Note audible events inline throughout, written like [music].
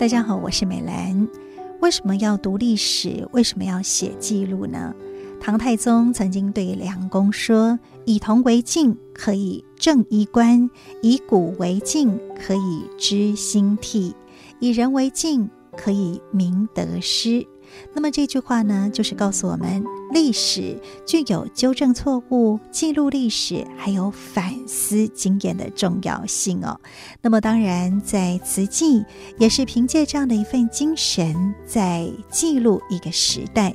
大家好，我是美兰。为什么要读历史？为什么要写记录呢？唐太宗曾经对梁公说：“以铜为镜，可以正衣冠；以古为镜，可以知兴替；以人为镜，可以明得失。”那么这句话呢，就是告诉我们，历史具有纠正错误、记录历史，还有反思经验的重要性哦。那么当然，在慈济也是凭借这样的一份精神，在记录一个时代。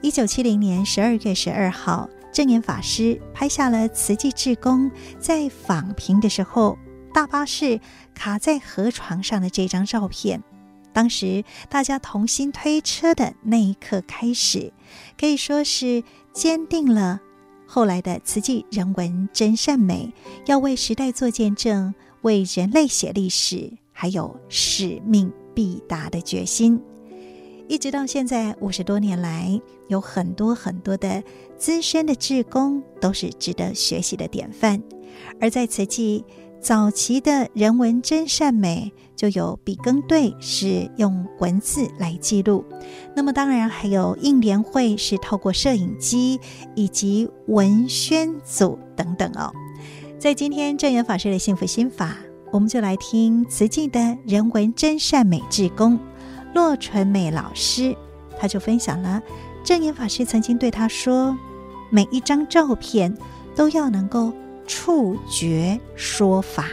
一九七零年十二月十二号，证严法师拍下了慈济志工在访屏的时候，大巴士卡在河床上的这张照片。当时大家同心推车的那一刻开始，可以说是坚定了后来的慈济人文真善美要为时代做见证、为人类写历史，还有使命必达的决心。一直到现在五十多年来，有很多很多的资深的志工都是值得学习的典范，而在慈济。早期的人文真善美就有笔耕队是用文字来记录，那么当然还有应联会是透过摄影机以及文宣组等等哦。在今天证言法师的幸福心法，我们就来听慈济的人文真善美志工骆纯美老师，他就分享了证言法师曾经对他说：每一张照片都要能够。触觉说法，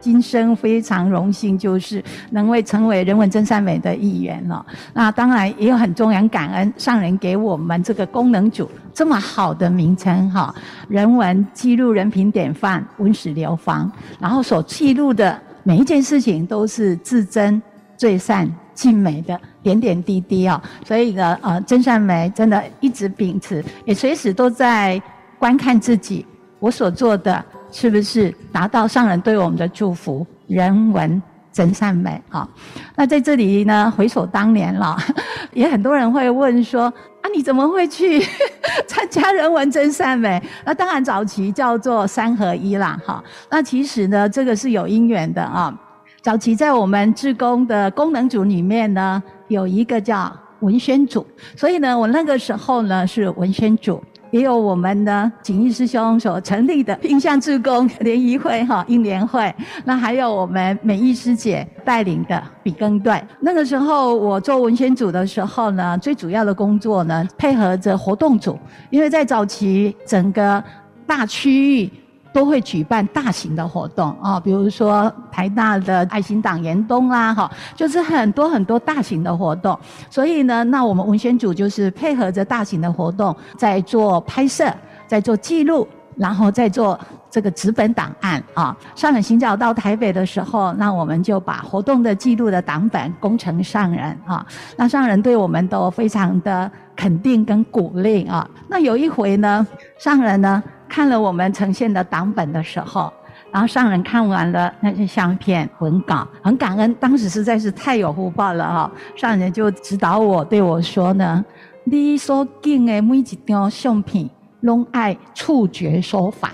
今生非常荣幸，就是能为成为人文真善美的一员了。那当然也有很重要感恩上人给我们这个功能组这么好的名称哈。人文记录人品典范，文史流芳，然后所记录的每一件事情都是至真、最善、尽美的。点点滴滴哦，所以呢，呃，真善美真的一直秉持，也随时都在观看自己，我所做的是不是达到上人对我们的祝福？人文真善美啊、那在这里呢，回首当年了，[laughs] 也很多人会问说：啊，你怎么会去 [laughs] 参加人文真善美？那当然早期叫做三合一啦，哈、那其实呢，这个是有因缘的啊、早期在我们志工的功能组里面呢。有一个叫文宣组，所以呢，我那个时候呢是文宣组，也有我们的景义师兄所成立的印象志工联谊会哈，印联会，那还有我们美意师姐带领的笔耕队。那个时候我做文宣组的时候呢，最主要的工作呢，配合着活动组，因为在早期整个大区域。都会举办大型的活动啊，比如说台大的爱心党严冬啦，哈，就是很多很多大型的活动。所以呢，那我们文宣组就是配合着大型的活动，在做拍摄，在做记录，然后再做这个纸本档案啊。上人行脚到台北的时候，那我们就把活动的记录的档本工程上人啊。那上人对我们都非常的肯定跟鼓励啊。那有一回呢，上人呢。看了我们呈现的档本的时候，然后上人看完了那些相片文稿，很感恩，当时实在是太有福报了哈！上人就指导我对我说呢：“你所见的每一张相片，拢爱触觉说法。”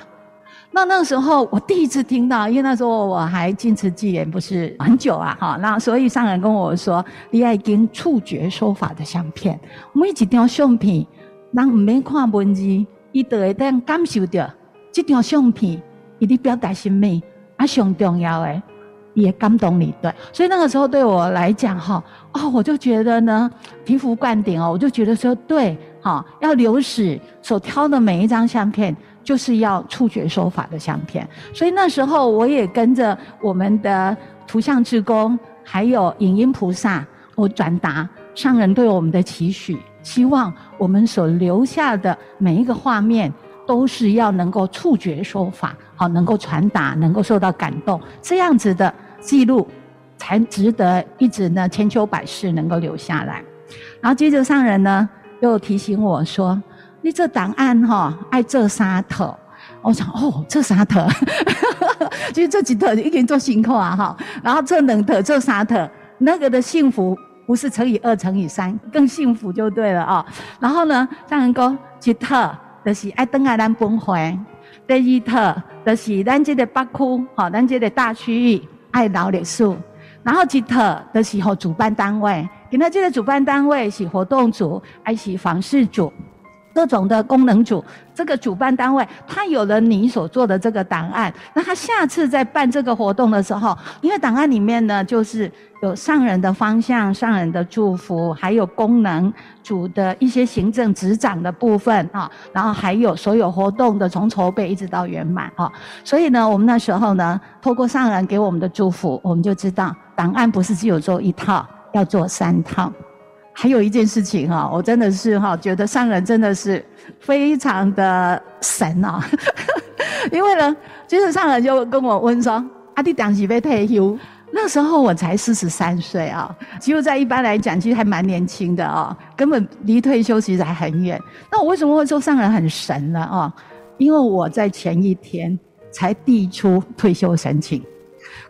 那那个时候我第一次听到，因为那时候我还进慈济也不是很久啊哈，那所以上人跟我说：“你爱跟触觉说法的相片，每一张相片，人唔免看文字。”伊就会当感受到这张相片，伊的表达什么？啊，上重要的，伊会感动你，对。所以那个时候对我来讲，哈，哦，我就觉得呢，醍醐灌顶哦，我就觉得说，对，哈，要留史所挑的每一张相片，就是要触觉说法的相片。所以那时候我也跟着我们的图像志工，还有影音菩萨，我转达上人对我们的期许。希望我们所留下的每一个画面，都是要能够触觉说法，好，能够传达，能够受到感动，这样子的记录，才值得一直呢千秋百世能够留下来。然后接着上人呢又提醒我说：“你这档案哈爱这三特。”我想哦，这三套，[laughs] 其实这几套已经做辛苦啊哈。然后这两套，这三特，那个的幸福。不是乘以二乘以三更幸福就对了啊、然后呢，上人讲一特就是爱登爱咱本会，第二特就是咱这个北区，哈，咱这个大区域爱劳历史。然后一特就是和主办单位，今仔这个主办单位是活动组还是房事组？各种的功能组，这个主办单位他有了你所做的这个档案，那他下次在办这个活动的时候，因为档案里面呢，就是有上人的方向、上人的祝福，还有功能组的一些行政执掌的部分啊，然后还有所有活动的从筹备一直到圆满啊，所以呢，我们那时候呢，透过上人给我们的祝福，我们就知道档案不是只有做一套，要做三套。还有一件事情哈，我真的是哈，觉得上人真的是非常的神啊！[laughs] 因为呢，其实上人就跟我问说：“阿弟当时被退休，那时候我才四十三岁啊，其实在一般来讲，其实还蛮年轻的啊，根本离退休其实还很远。那我为什么会说上人很神呢？啊，因为我在前一天才递出退休申请。”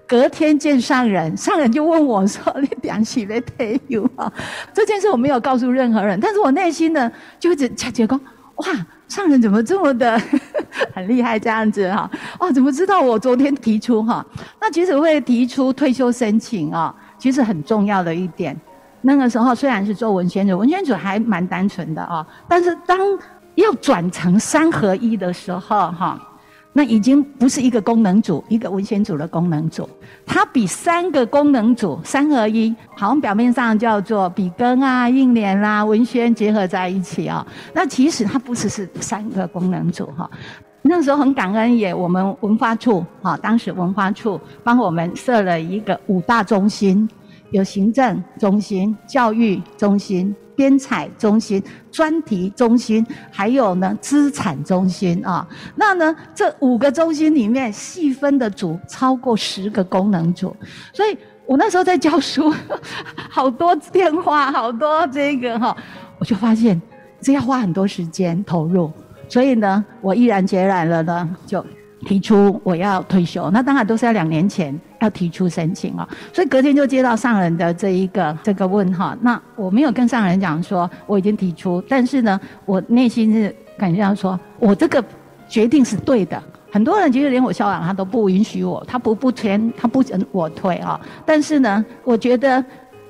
隔天见上人，上人就问我说：“你两起没退休啊？”这件事我没有告诉任何人，但是我内心呢就一直觉得，哇，上人怎么这么的 [laughs] 很厉害这样子哈？哇，怎么知道我昨天提出哈？那其实会提出退休申请啊，其实很重要的一点。那个时候虽然是做文宣组，文宣组还蛮单纯的啊，但是当要转成三合一的时候哈。那已经不是一个功能组，一个文宣组的功能组，它比三个功能组三合一，好像表面上叫做笔耕啊、印联啦、文宣结合在一起啊、那其实它不只是三个功能组哈。那时候很感恩也，我们文化处哈，当时文化处帮我们设了一个五大中心，有行政中心、教育中心。编采中心、专题中心，还有呢资产中心啊。那呢这五个中心里面细分的组超过十个功能组，所以我那时候在教书，[laughs] 好多电话，好多这个哈，我就发现这要花很多时间投入，所以呢我毅然决然了呢就。提出我要退休，那当然都是要两年前要提出申请啊，所以隔天就接到上人的这一个这个问哈，那我没有跟上人讲说我已经提出，但是呢，我内心是感觉到说我这个决定是对的。很多人其实连我校长他都不允许我，他不不签，他不准我退啊。但是呢，我觉得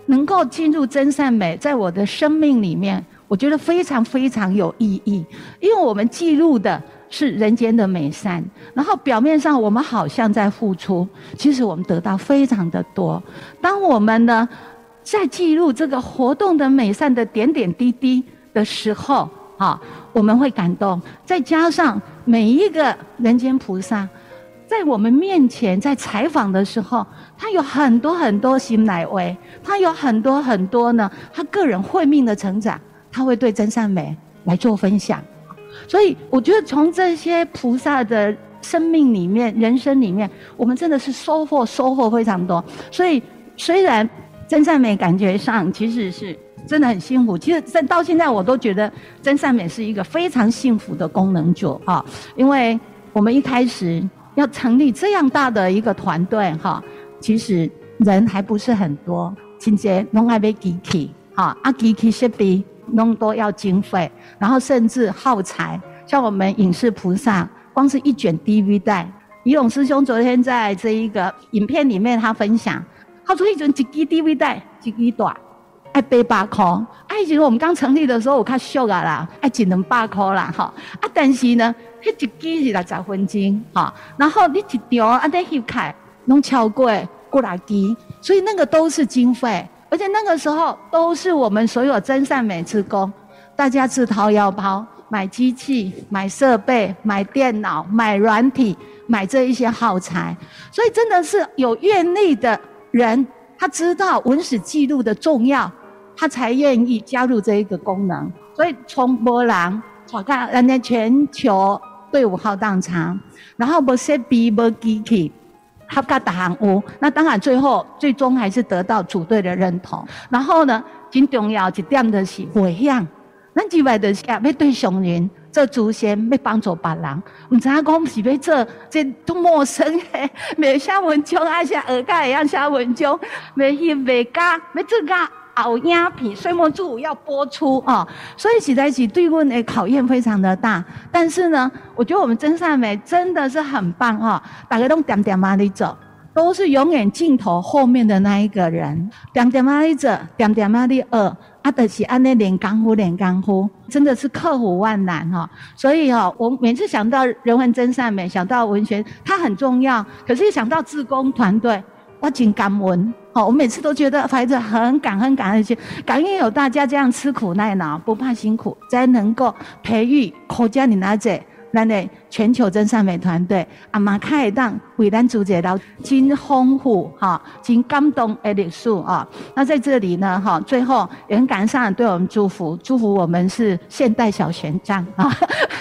能够进入真善美，在我的生命里面，我觉得非常非常有意义，因为我们记录的。是人间的美善，然后表面上我们好像在付出，其实我们得到非常的多。当我们呢在记录这个活动的美善的点点滴滴的时候，啊，我们会感动。再加上每一个人间菩萨，在我们面前在采访的时候，他有很多很多心来为，他有很多很多呢，他个人慧命的成长，他会对真善美来做分享。所以我觉得从这些菩萨的生命里面、人生里面，我们真的是收获收获非常多。所以虽然真善美感觉上其实是真的很幸福，其实在到现在我都觉得真善美是一个非常幸福的功能组啊，因为我们一开始要成立这样大的一个团队哈，其实人还不是很多，亲戚拢爱买机器哈，啊机器设备。弄多要经费，然后甚至耗材，像我们影视菩萨，光是一卷 DV 带，仪龙师兄昨天在这一个影片里面他分享，他说一卷几支 DV 带，几支短，爱八百块，哎，其实我们刚成立的时候我看秀啊啦，哎，只能八块啦，哈，啊，但是呢，那一支是六十分钟，哈，然后你一条啊，得翕开，拢超过过来支，所以那个都是经费。而且那个时候都是我们所有真善美之工，大家自掏腰包买机器、买设备、买电脑、买软体、买这一些耗材，所以真的是有愿力的人，他知道文史记录的重要，他才愿意加入这一个功能。所以从波浪，我看人家全球队伍浩荡长，然后无设备无机器。他干大行屋，那当然最后最终还是得到组队的认同。然后呢，很重要一点的是回向。咱以为的是要对上人做祖先，要帮助别人。唔知影讲是要做这都陌生的，[laughs] 没写文章，还写耳盖一样写文章，没写没加，没做教熬鸦皮，岁末助舞要播出啊，所以实在是对我的考验非常的大。但是呢，我觉得我们真善美真的是很棒啊，大家都点点嘛的走，都是永远镜头后面的那一个人，点点嘛的走，点点嘛的呃，啊，的是安那练功夫练功夫，真的是克服万难哈。所以哦，我每次想到人文真善美，想到文学，它很重要，可是想到志工团队。我真感恩，好，我每次都觉得孩子很感恩，感恩去，感恩有大家这样吃苦耐劳，不怕辛苦，才能够培育国家的那些。咱的全球真善美团队，阿妈开档为咱组织到真丰富哈，真感动的历史啊。那在这里呢，哈，最后也很感恩上对我们祝福，祝福我们是现代小玄奘啊。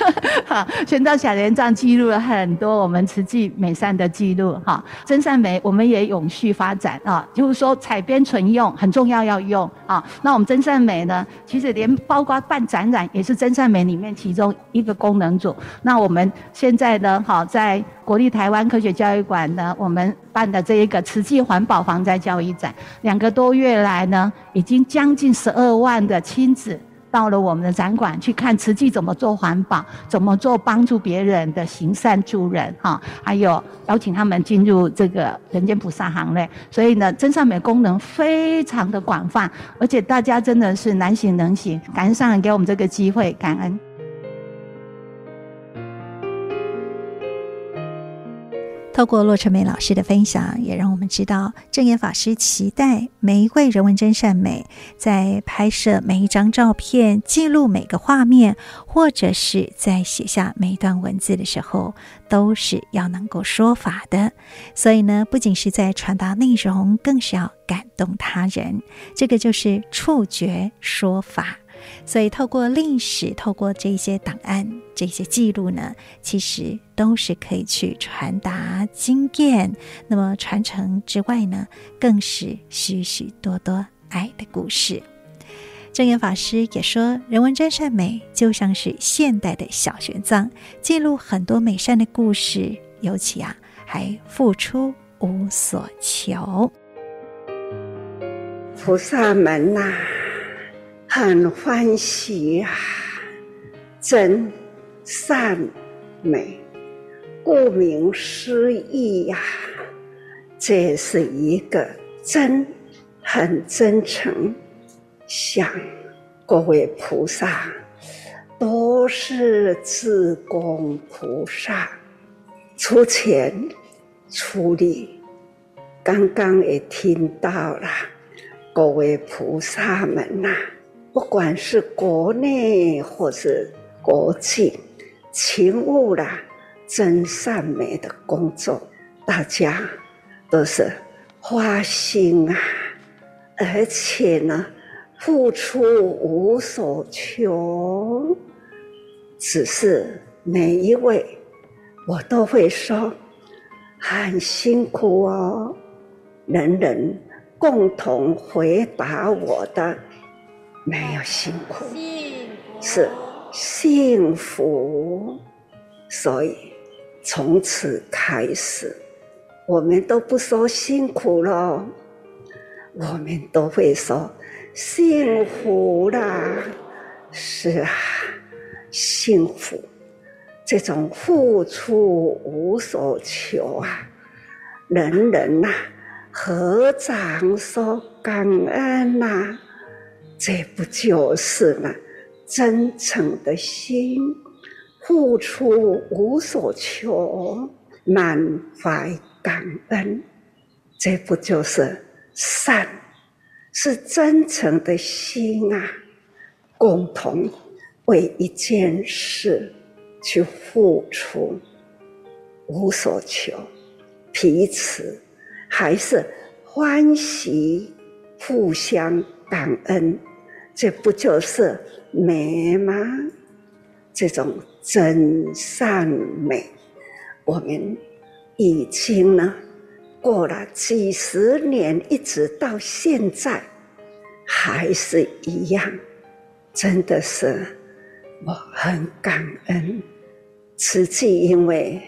[laughs] 哈，玄奘小玄奘记录了很多我们慈济美善的记录哈。真善美我们也永续发展啊，就是说采编存用很重要要用啊。那我们真善美呢，其实连包括办展览也是真善美里面其中一个功能组。那我们现在呢，好，在国立台湾科学教育馆呢，我们办的这一个慈济环保防灾教育展，两个多月来呢，已经将近十二万的亲子到了我们的展馆去看慈济怎么做环保，怎么做帮助别人的行善助人，哈，还有邀请他们进入这个人间菩萨行列。所以呢，真善美功能非常的广泛，而且大家真的是难行能行，感恩上人给我们这个机会，感恩。透过洛成美老师的分享，也让我们知道证严法师期待每一位人文真善美，在拍摄每一张照片、记录每个画面，或者是在写下每一段文字的时候，都是要能够说法的。所以呢，不仅是在传达内容，更是要感动他人。这个就是触觉说法。所以，透过历史，透过这些档案、这些记录呢，其实都是可以去传达经验。那么，传承之外呢，更是许许多多爱的故事。证严法师也说，人文真善美就像是现代的小玄奘，记录很多美善的故事，尤其啊，还付出无所求。菩萨们呐、很欢喜呀、啊，真善美，顾名思义呀、啊，这是一个真，很真诚。想各位菩萨都是志工菩萨，出钱出力。刚刚也听到了，各位菩萨们呐、不管是国内或是国际，勤务啦真善美的工作，大家都是花心啊，而且呢，付出无所求。只是每一位，我都会说很辛苦哦。人人共同回答我的。没有辛苦，是幸福。所以从此开始，我们都不说辛苦了，我们都会说幸福啦。是啊，幸福，这种付出无所求啊，人人呐、啊，合掌说感恩呐、啊。这不就是呢？真诚的心，付出无所求，满怀感恩，这不就是善？是真诚的心啊！共同为一件事去付出，无所求，彼此还是欢喜，互相感恩。这不就是美吗？这种真善美，我们已经呢过了几十年，一直到现在还是一样，真的是我很感恩。慈济因为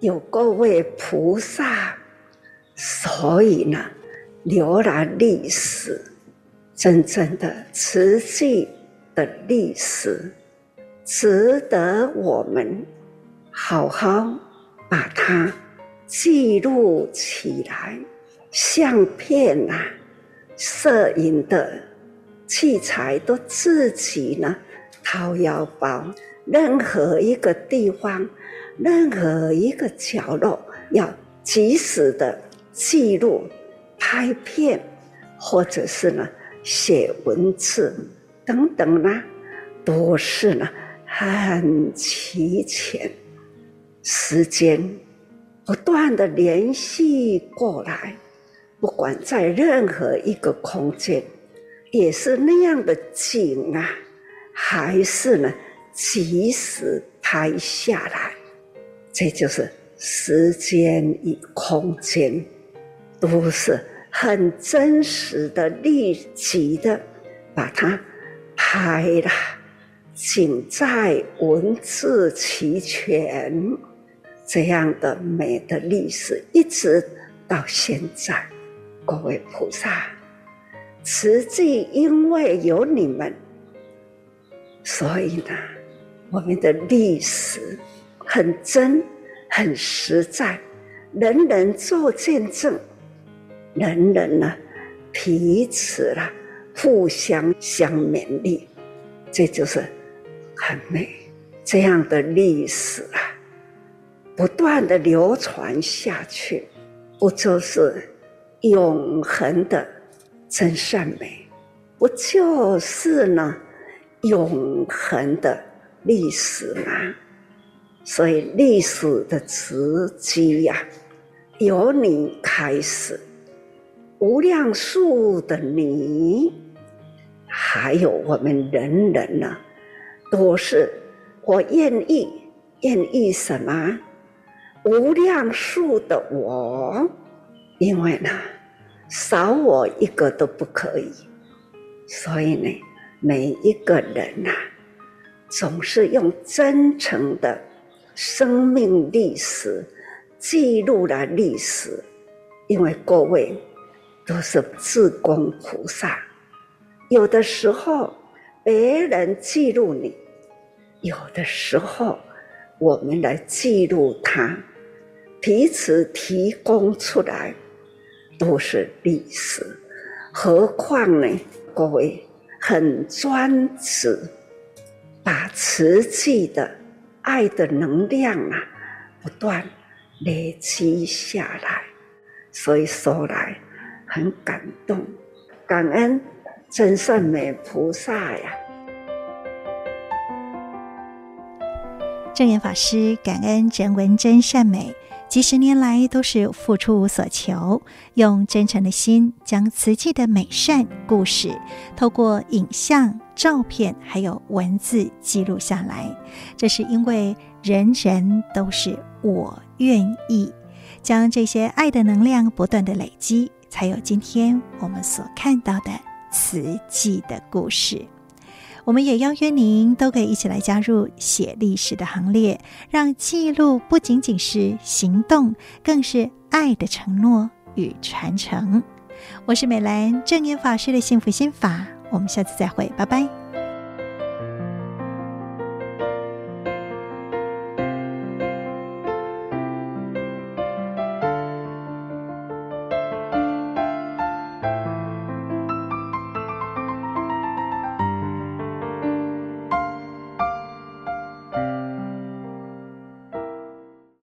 有各位菩萨，所以呢留了历史。真正的慈济的历史，值得我们好好把它记录起来。相片、啊，摄影的器材都自己呢掏腰包，任何一个地方，任何一个角落，要及时的记录、拍片，或者是呢写文字等等呢，都是呢很齐全，时间不断的联系过来。不管在任何一个空间，也是那样的景啊，还是呢，及时拍下来，这就是时间与空间，都是很真实的、立即的，把它拍了，仅在文字齐全，这样的美的历史，一直到现在。各位菩萨，实际因为有你们，所以呢，我们的历史很真、很实在，人人做见证，人人呢彼此啦互相相勉励，这就是很美这样的历史啊，不断的流传下去，不就是？永恒的真善美，不就是呢？永恒的历史吗？所以历史的时机呀，由你开始，无量数的你，还有我们人人呢，都是我愿意，愿意什么？无量数的我。因为呢，少我一个都不可以，所以呢，每一个人呐、总是用真诚的生命历史记录了历史。因为各位都是自供菩萨，有的时候别人记录你，有的时候我们来记录他，彼此提供出来。都是历史，何况呢？各位很专职，把慈济的爱的能量啊，不断累积下来，所以说来很感动，感恩真善美菩萨呀！证严法师感恩人文真善美。几十年来都是付出无所求，用真诚的心将慈济的美善故事，透过影像、照片还有文字记录下来。这是因为人人都是我愿意，将这些爱的能量不断的累积，才有今天我们所看到的慈济的故事。我们也邀约您都可以一起来加入写历史的行列，让记录不仅仅是行动，更是爱的承诺与传承。我是美兰，正言法师的幸福心法，我们下次再会，拜拜。